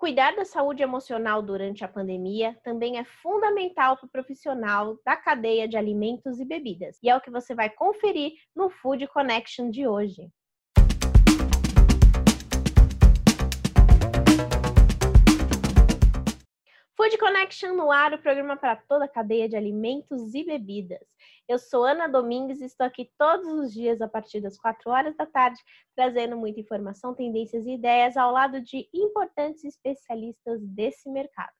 cuidar da saúde emocional durante a pandemia também é fundamental para o profissional da cadeia de alimentos e bebidas. E é o que você vai conferir no Food Connection de hoje. Food Connection no ar, o programa para toda a cadeia de alimentos e bebidas. Eu sou Ana Domingues e estou aqui todos os dias a partir das 4 horas da tarde, trazendo muita informação, tendências e ideias ao lado de importantes especialistas desse mercado.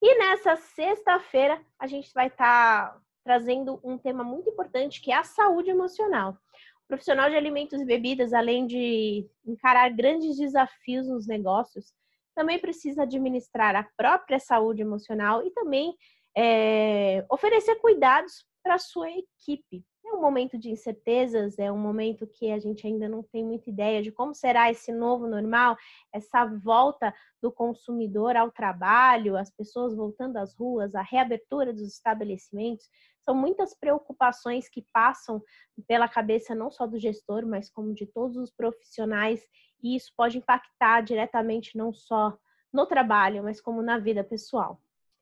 E nessa sexta-feira a gente vai estar tá trazendo um tema muito importante que é a saúde emocional. O profissional de alimentos e bebidas, além de encarar grandes desafios nos negócios, também precisa administrar a própria saúde emocional e também é, oferecer cuidados para a sua equipe. É um momento de incertezas, é um momento que a gente ainda não tem muita ideia de como será esse novo normal, essa volta do consumidor ao trabalho, as pessoas voltando às ruas, a reabertura dos estabelecimentos. São muitas preocupações que passam pela cabeça não só do gestor, mas como de todos os profissionais e isso pode impactar diretamente não só no trabalho, mas como na vida pessoal.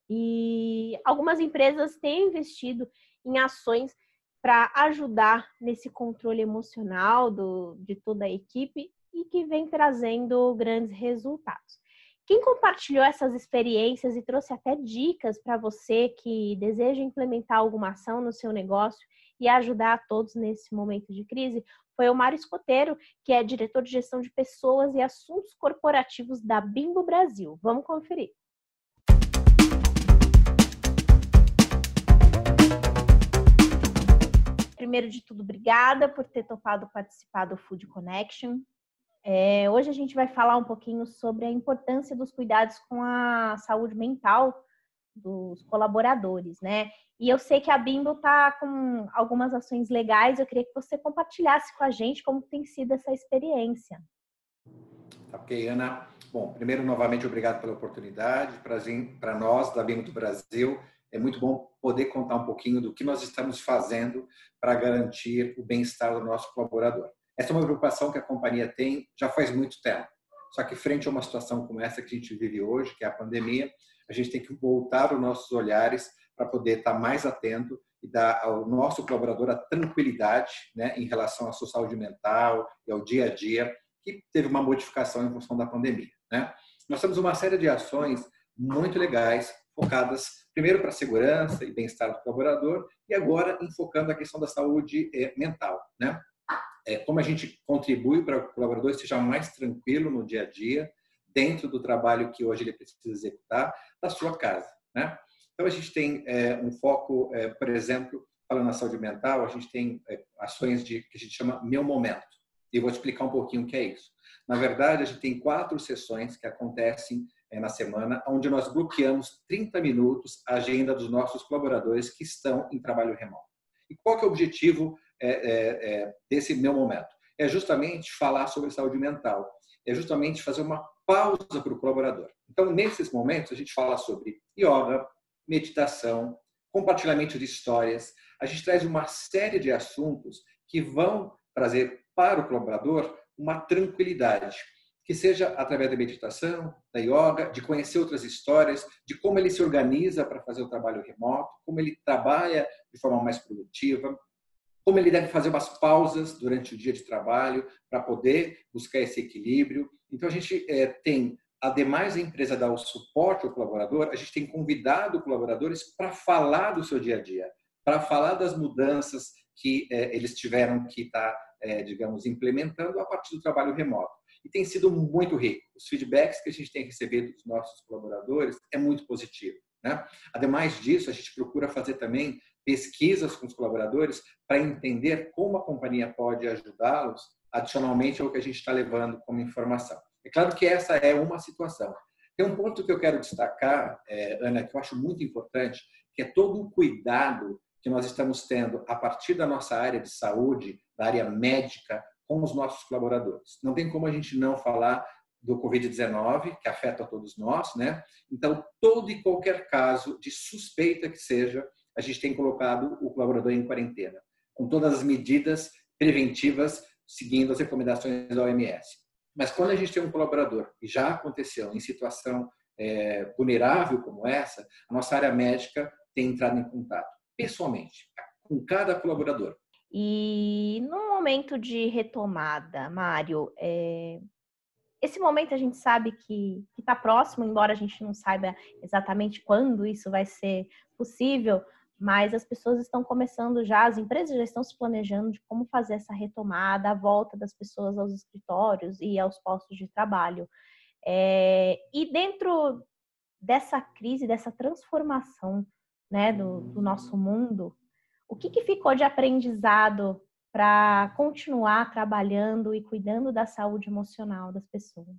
E algumas empresas têm investido em ações para ajudar nesse controle emocional do, de toda a equipe e que vem trazendo grandes resultados. Quem compartilhou essas experiências e trouxe até dicas para você que deseja implementar alguma ação no seu negócio e ajudar a todos nesse momento de crise foi o Mário Escoteiro, que é diretor de gestão de pessoas e assuntos corporativos da Bimbo Brasil. Vamos conferir. Primeiro de tudo, obrigada por ter topado participar do Food Connection. É, hoje a gente vai falar um pouquinho sobre a importância dos cuidados com a saúde mental dos colaboradores, né? E eu sei que a Bimbo está com algumas ações legais. Eu queria que você compartilhasse com a gente como tem sido essa experiência. Ok, Ana. Bom, primeiro, novamente, obrigado pela oportunidade. Para nós, da Bimbo do Brasil, é muito bom poder contar um pouquinho do que nós estamos fazendo para garantir o bem-estar do nosso colaborador. Essa é uma preocupação que a companhia tem já faz muito tempo. Só que frente a uma situação como essa que a gente vive hoje, que é a pandemia, a gente tem que voltar os nossos olhares para poder estar mais atento e dar ao nosso colaborador a tranquilidade né, em relação à sua saúde mental e ao dia a dia, que teve uma modificação em função da pandemia. Né? Nós temos uma série de ações muito legais, focadas primeiro para a segurança e bem-estar do colaborador e agora enfocando a questão da saúde mental. Né? É, como a gente contribui para que o colaborador esteja mais tranquilo no dia a dia, dentro do trabalho que hoje ele precisa executar da sua casa, né? Então a gente tem é, um foco, é, por exemplo, falando na saúde mental, a gente tem é, ações de que a gente chama meu momento. E vou explicar um pouquinho o que é isso. Na verdade, a gente tem quatro sessões que acontecem é, na semana, onde nós bloqueamos 30 minutos a agenda dos nossos colaboradores que estão em trabalho remoto. E qual é o objetivo é, é, desse meu momento? É justamente falar sobre saúde mental. É justamente fazer uma pausa para o colaborador. Então, nesses momentos, a gente fala sobre yoga, meditação, compartilhamento de histórias. A gente traz uma série de assuntos que vão trazer para o colaborador uma tranquilidade, que seja através da meditação, da yoga, de conhecer outras histórias, de como ele se organiza para fazer o trabalho remoto, como ele trabalha de forma mais produtiva, como ele deve fazer umas pausas durante o dia de trabalho para poder buscar esse equilíbrio. Então, a gente é, tem, ademais da empresa dar o suporte ao colaborador, a gente tem convidado colaboradores para falar do seu dia a dia, para falar das mudanças que é, eles tiveram que estar, tá, é, digamos, implementando a partir do trabalho remoto. E tem sido muito rico. Os feedbacks que a gente tem recebido dos nossos colaboradores é muito positivo. Né? Ademais disso, a gente procura fazer também pesquisas com os colaboradores para entender como a companhia pode ajudá-los adicionalmente ao que a gente está levando como informação. É claro que essa é uma situação. Tem um ponto que eu quero destacar, é, Ana, que eu acho muito importante, que é todo o cuidado que nós estamos tendo a partir da nossa área de saúde, da área médica, com os nossos colaboradores. Não tem como a gente não falar do Covid-19, que afeta todos nós, né? Então, todo e qualquer caso de suspeita que seja, a gente tem colocado o colaborador em quarentena, com todas as medidas preventivas, seguindo as recomendações da OMS. Mas quando a gente tem um colaborador, e já aconteceu em situação é, vulnerável como essa, a nossa área médica tem entrado em contato pessoalmente com cada colaborador. E no momento de retomada, Mário, é... esse momento a gente sabe que está próximo, embora a gente não saiba exatamente quando isso vai ser possível, mas as pessoas estão começando já, as empresas já estão se planejando de como fazer essa retomada, a volta das pessoas aos escritórios e aos postos de trabalho. É, e dentro dessa crise, dessa transformação né, do, do nosso mundo, o que, que ficou de aprendizado para continuar trabalhando e cuidando da saúde emocional das pessoas?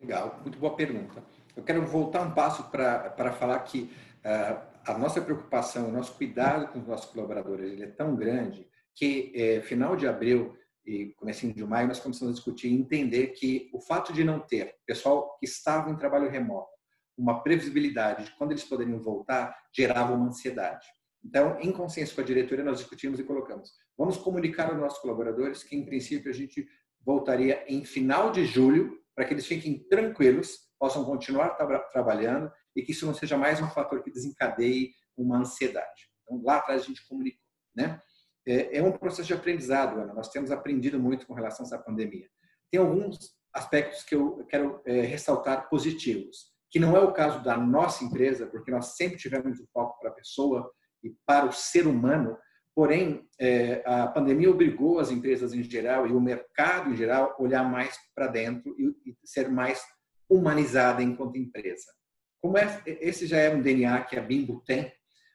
Legal, muito boa pergunta. Eu quero voltar um passo para falar que uh, a nossa preocupação, o nosso cuidado com os nossos colaboradores, ele é tão grande que eh, final de abril e comecinho de maio nós começamos a discutir e entender que o fato de não ter pessoal que estava em trabalho remoto, uma previsibilidade de quando eles poderiam voltar, gerava uma ansiedade. Então, em consciência com a diretoria, nós discutimos e colocamos. Vamos comunicar aos nossos colaboradores que, em princípio, a gente voltaria em final de julho, para que eles fiquem tranquilos, possam continuar tra trabalhando e que isso não seja mais um fator que desencadeie uma ansiedade. Então, lá atrás a gente comunicou. Né? É, é um processo de aprendizado, Ana. Nós temos aprendido muito com relação a essa pandemia. Tem alguns aspectos que eu quero é, ressaltar positivos, que não é o caso da nossa empresa, porque nós sempre tivemos o foco para a pessoa, e para o ser humano. Porém, é, a pandemia obrigou as empresas em geral e o mercado em geral a olhar mais para dentro e, ser mais humanizada enquanto empresa. Como é, esse já é um DNA que a Bimbo tem,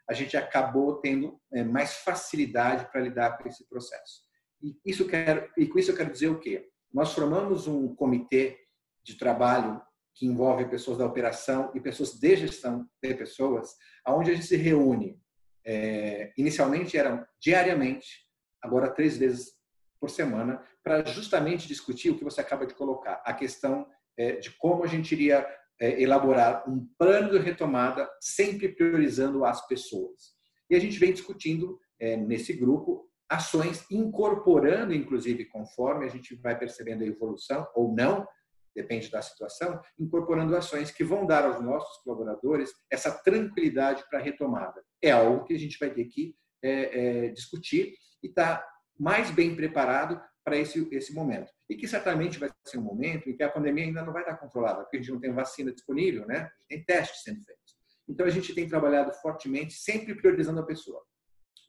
a gente acabou tendo é, mais facilidade para lidar com esse processo. E, isso quero, e com isso eu quero dizer o quê? Nós formamos um comitê de trabalho que envolve pessoas da operação e pessoas de gestão de pessoas, aonde a gente se reúne é, inicialmente eram diariamente, agora três vezes por semana, para justamente discutir o que você acaba de colocar, a questão é, de como a gente iria é, elaborar um plano de retomada, sempre priorizando as pessoas. E a gente vem discutindo é, nesse grupo ações, incorporando, inclusive, conforme a gente vai percebendo a evolução ou não, depende da situação, incorporando ações que vão dar aos nossos colaboradores essa tranquilidade para a retomada. É algo que a gente vai ter que é, é, discutir e estar tá mais bem preparado para esse, esse momento. E que certamente vai ser um momento em que a pandemia ainda não vai estar controlada, porque a gente não tem vacina disponível, né? tem testes sendo feitos. Então, a gente tem trabalhado fortemente, sempre priorizando a pessoa.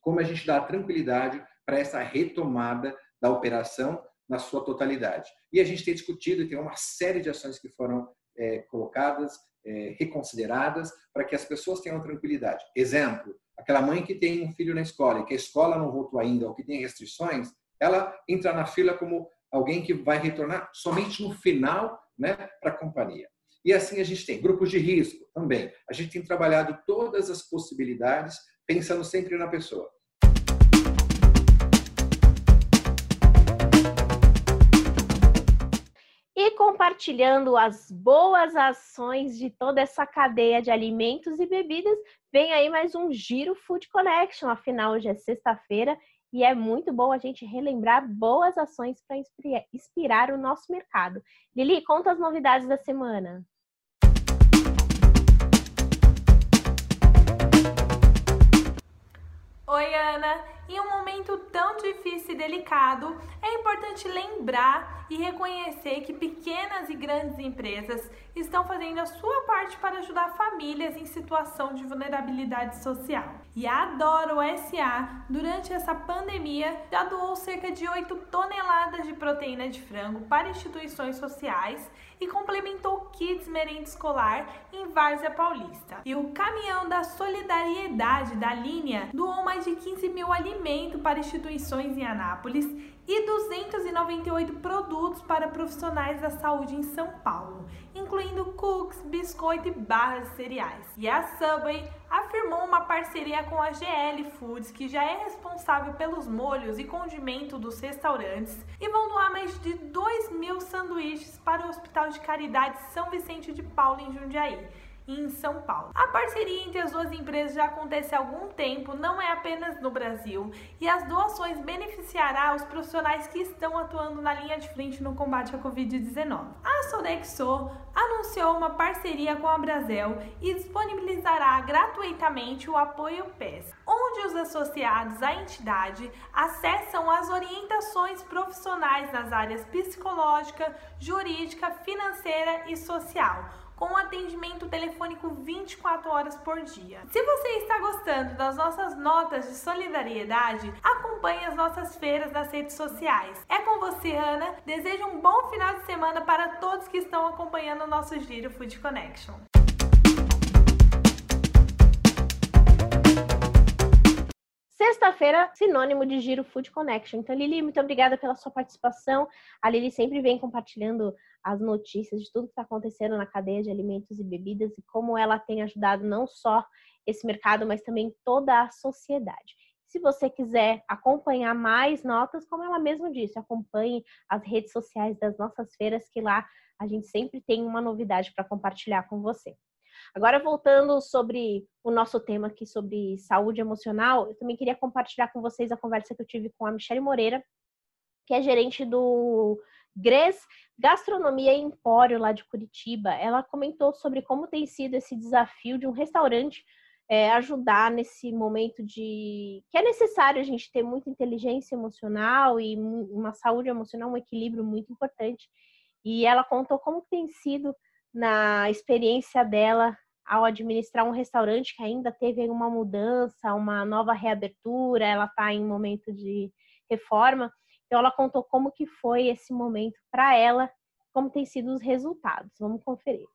Como a gente dá tranquilidade para essa retomada da operação na sua totalidade. E a gente tem discutido e tem uma série de ações que foram é, colocadas, é, reconsideradas, para que as pessoas tenham tranquilidade. Exemplo, aquela mãe que tem um filho na escola e que a escola não voltou ainda ou que tem restrições, ela entra na fila como alguém que vai retornar somente no final né, para a companhia. E assim a gente tem grupos de risco também. A gente tem trabalhado todas as possibilidades, pensando sempre na pessoa. Compartilhando as boas ações de toda essa cadeia de alimentos e bebidas, vem aí mais um Giro Food Connection. Afinal, hoje é sexta-feira e é muito bom a gente relembrar boas ações para inspirar o nosso mercado. Lili, conta as novidades da semana. Oi, Ana! Em um momento tão difícil e delicado, é importante lembrar e reconhecer que pequenas e grandes empresas estão fazendo a sua parte para ajudar famílias em situação de vulnerabilidade social. E a Adoro SA, durante essa pandemia, já doou cerca de 8 toneladas de proteína de frango para instituições sociais e complementou kits merenda escolar em Várzea Paulista. E o caminhão da solidariedade da linha doou mais de 15 mil alimentos para instituições em Anápolis e 298 produtos para profissionais da saúde em São Paulo, incluindo cookies, biscoito e barras de cereais. E a Subway afirmou uma parceria com a GL Foods, que já é responsável pelos molhos e condimentos dos restaurantes, e vão doar mais de 2 mil sanduíches para o Hospital de Caridade São Vicente de Paulo, em Jundiaí. Em São Paulo. A parceria entre as duas empresas já acontece há algum tempo, não é apenas no Brasil, e as doações beneficiará os profissionais que estão atuando na linha de frente no combate à Covid-19. A Sodexo anunciou uma parceria com a Brasel e disponibilizará gratuitamente o apoio PES, onde os associados à entidade acessam as orientações profissionais nas áreas psicológica, jurídica, financeira e social com atendimento telefônico 24 horas por dia. Se você está gostando das nossas notas de solidariedade, acompanhe as nossas feiras nas redes sociais. É com você, Ana. Desejo um bom final de semana para todos que estão acompanhando o nosso Giro Food Connection. Sexta-feira, sinônimo de Giro Food Connection. Então, Lili, muito obrigada pela sua participação. A Lili sempre vem compartilhando as notícias de tudo que está acontecendo na cadeia de alimentos e bebidas e como ela tem ajudado não só esse mercado, mas também toda a sociedade. Se você quiser acompanhar mais notas, como ela mesma disse, acompanhe as redes sociais das nossas feiras, que lá a gente sempre tem uma novidade para compartilhar com você. Agora, voltando sobre o nosso tema aqui sobre saúde emocional, eu também queria compartilhar com vocês a conversa que eu tive com a Michelle Moreira, que é gerente do Gres Gastronomia Empório lá de Curitiba. Ela comentou sobre como tem sido esse desafio de um restaurante é, ajudar nesse momento de que é necessário a gente ter muita inteligência emocional e uma saúde emocional, um equilíbrio muito importante. E ela contou como tem sido na experiência dela ao administrar um restaurante que ainda teve uma mudança, uma nova reabertura, ela está em momento de reforma. Então ela contou como que foi esse momento para ela, como tem sido os resultados. Vamos conferir.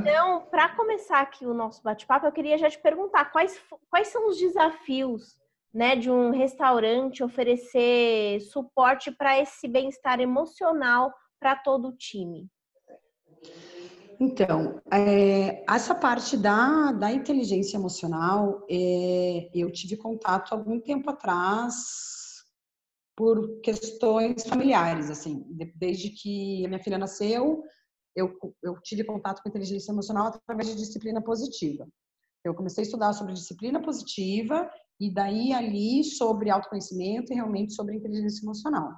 Então, para começar aqui o nosso bate-papo, eu queria já te perguntar quais, quais são os desafios né, de um restaurante oferecer suporte para esse bem-estar emocional para todo o time? Então, é, essa parte da, da inteligência emocional, é, eu tive contato algum tempo atrás por questões familiares, assim, desde que a minha filha nasceu, eu, eu tive contato com inteligência emocional através de disciplina positiva. Eu comecei a estudar sobre disciplina positiva e daí ali sobre autoconhecimento e realmente sobre inteligência emocional.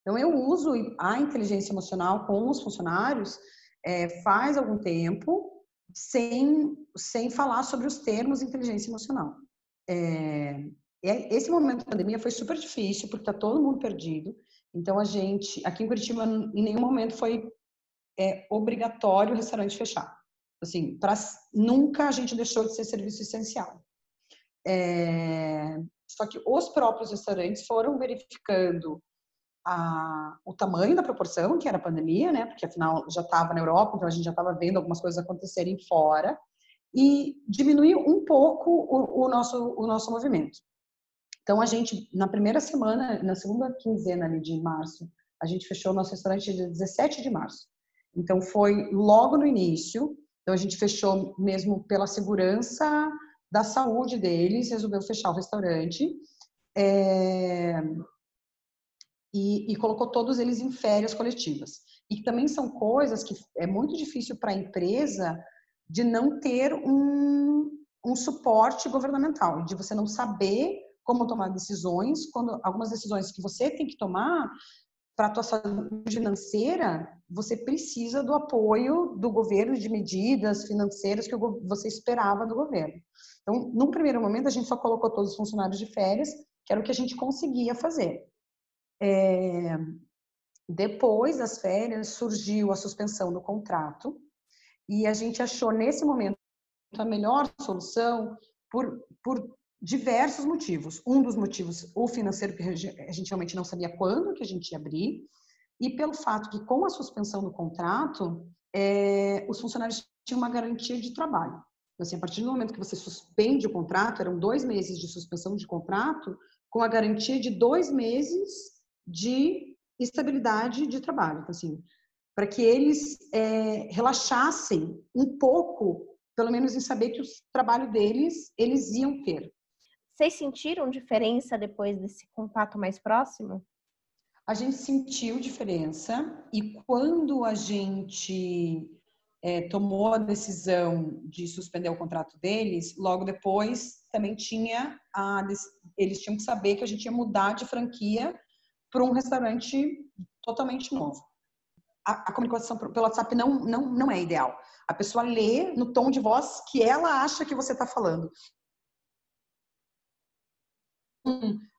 Então eu uso a inteligência emocional com os funcionários é, faz algum tempo sem sem falar sobre os termos inteligência emocional. É, esse momento da pandemia foi super difícil porque tá todo mundo perdido. Então a gente aqui em Curitiba em nenhum momento foi é, obrigatório o restaurante fechar. Assim, pra, nunca a gente deixou de ser serviço essencial. É, só que os próprios restaurantes foram verificando a, o tamanho da proporção, que era a pandemia, né? Porque afinal já estava na Europa, então a gente já estava vendo algumas coisas acontecerem fora, e diminuiu um pouco o, o, nosso, o nosso movimento. Então a gente, na primeira semana, na segunda quinzena de março, a gente fechou o nosso restaurante dia 17 de março. Então foi logo no início, então a gente fechou mesmo pela segurança da saúde deles, resolveu fechar o restaurante é, e, e, colocou todos eles em férias coletivas. E também são coisas que é muito difícil para a empresa de não ter um, um suporte governamental, de você não saber como tomar decisões, quando algumas decisões que você tem que tomar para a tua saúde financeira, você precisa do apoio do governo de medidas financeiras que você esperava do governo. Então, num primeiro momento, a gente só colocou todos os funcionários de férias, que era o que a gente conseguia fazer. É... Depois das férias, surgiu a suspensão do contrato e a gente achou, nesse momento, a melhor solução por, por diversos motivos. Um dos motivos, o financeiro, que a gente realmente não sabia quando que a gente ia abrir, e pelo fato que, com a suspensão do contrato, é, os funcionários tinham uma garantia de trabalho. Então, assim, a partir do momento que você suspende o contrato, eram dois meses de suspensão de contrato, com a garantia de dois meses de estabilidade de trabalho. Então, assim, para que eles é, relaxassem um pouco, pelo menos em saber que o trabalho deles, eles iam ter. Vocês sentiram diferença depois desse contato mais próximo? A gente sentiu diferença e quando a gente é, tomou a decisão de suspender o contrato deles, logo depois também tinha a, eles tinham que saber que a gente ia mudar de franquia para um restaurante totalmente novo. A, a, comunicação pelo WhatsApp não, não, não é ideal. A pessoa lê no tom de voz que ela acha que você está falando.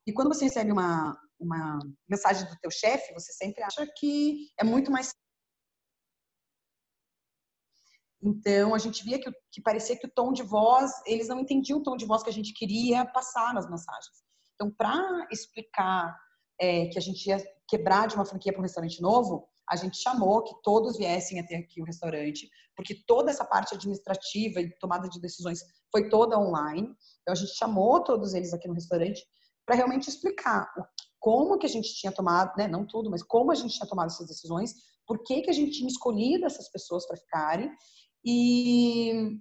E quando você recebe uma, uma mensagem do teu chefe, você sempre acha que é muito mais então, a gente via que, que, parecia que o tom de voz, eles não entendiam o tom de voz que a gente queria passar nas mensagens. Então, para explicar é, que a gente ia quebrar de uma franquia para um restaurante novo, a gente chamou que todos viessem até aqui o restaurante, porque toda essa parte administrativa e tomada de decisões foi toda online. Então, a gente chamou todos eles aqui no restaurante para realmente explicar como que a gente tinha tomado, né, não tudo, mas como a gente tinha tomado essas decisões, por que, que a gente tinha escolhido essas pessoas para ficarem e,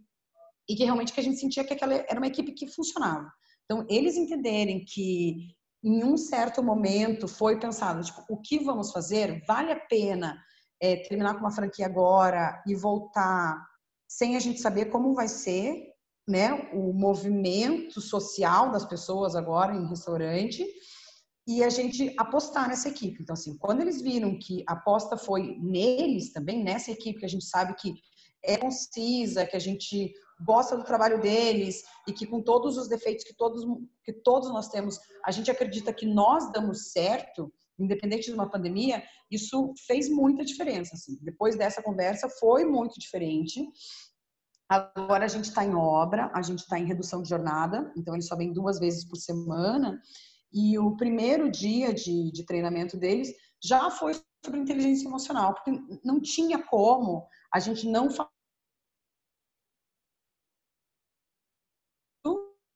e que realmente que a gente sentia que aquela era uma equipe que funcionava. Então, eles entenderem que em um certo momento foi pensado, tipo, o que vamos fazer? Vale a pena é, terminar com uma franquia agora e voltar sem a gente saber como vai ser, né, o movimento social das pessoas agora em restaurante e a gente apostar nessa equipe. Então, assim, quando eles viram que a aposta foi neles também, nessa equipe que a gente sabe que é concisa, que a gente gosta do trabalho deles e que com todos os defeitos que todos que todos nós temos, a gente acredita que nós damos certo, independente de uma pandemia, isso fez muita diferença. Assim. Depois dessa conversa foi muito diferente. Agora a gente está em obra, a gente está em redução de jornada, então eles só vêm duas vezes por semana. E o primeiro dia de, de treinamento deles já foi sobre inteligência emocional, porque não tinha como a gente não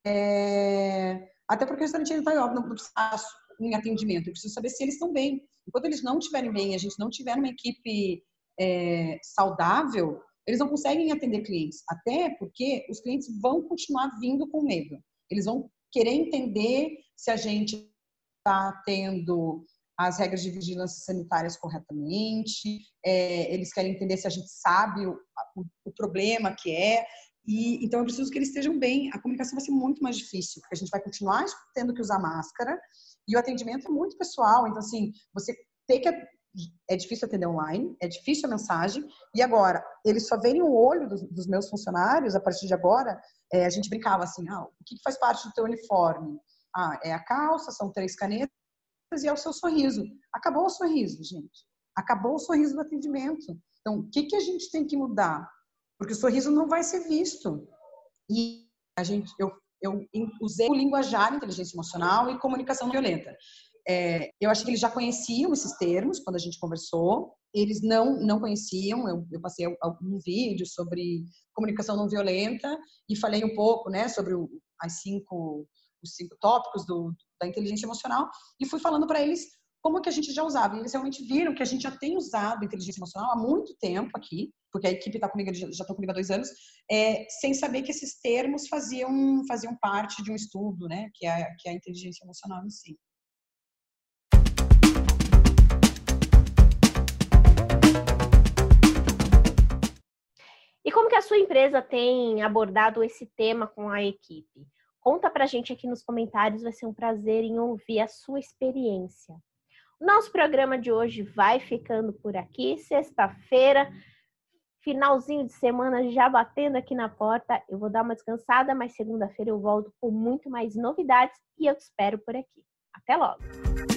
é, até porque o restaurante está em em atendimento. Eu preciso saber se eles estão bem. Enquanto eles não estiverem bem, a gente não tiver uma equipe é, saudável, eles não conseguem atender clientes. Até porque os clientes vão continuar vindo com medo. Eles vão querer entender se a gente está tendo as regras de vigilância sanitárias corretamente, é, eles querem entender se a gente sabe o, o, o, problema que é, e então eu preciso que eles estejam bem. A comunicação vai ser muito mais difícil, porque a gente vai continuar tendo que usar máscara, e o atendimento é muito pessoal, então assim, você tem que é difícil atender online, é difícil a mensagem, e agora, eles só verem o olho dos, dos meus funcionários, a partir de agora, é, a gente brincava assim, ah, o que, que faz parte do teu uniforme? Ah, é a calça, são três canetas, e é o seu sorriso. Acabou o sorriso, gente. Acabou o sorriso do atendimento. Então, o que, que a gente tem que mudar? Porque o sorriso não vai ser visto. E a gente, eu, eu usei o linguajar, inteligência emocional e comunicação violenta. É, eu acho que eles já conheciam esses termos quando a gente conversou. Eles não não conheciam. Eu, eu passei algum vídeo sobre comunicação não violenta e falei um pouco, né, sobre o, as cinco os cinco tópicos do, da inteligência emocional e fui falando para eles como que a gente já usava. E eles realmente viram que a gente já tem usado inteligência emocional há muito tempo aqui, porque a equipe está comigo, já está comigo há dois anos, é, sem saber que esses termos faziam, faziam parte de um estudo, né, que é, que é a inteligência emocional em si. Como que a sua empresa tem abordado esse tema com a equipe? Conta pra gente aqui nos comentários, vai ser um prazer em ouvir a sua experiência. Nosso programa de hoje vai ficando por aqui. Sexta-feira, finalzinho de semana já batendo aqui na porta. Eu vou dar uma descansada, mas segunda-feira eu volto com muito mais novidades e eu te espero por aqui. Até logo!